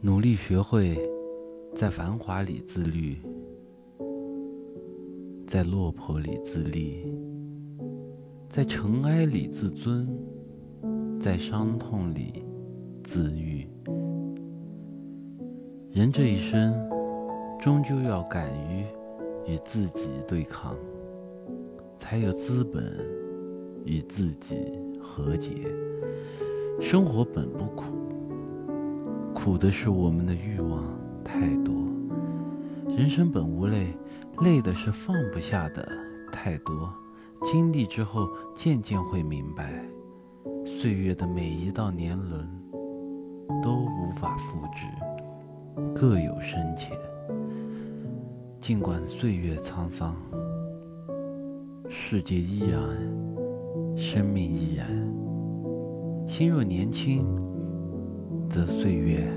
努力学会在繁华里自律，在落魄里自立，在尘埃里自尊，在伤痛里自愈。人这一生，终究要敢于与自己对抗，才有资本与自己和解。生活本不苦。苦的是我们的欲望太多，人生本无累，累的是放不下的太多。经历之后，渐渐会明白，岁月的每一道年轮都无法复制，各有深浅。尽管岁月沧桑，世界依然，生命依然。心若年轻。则岁月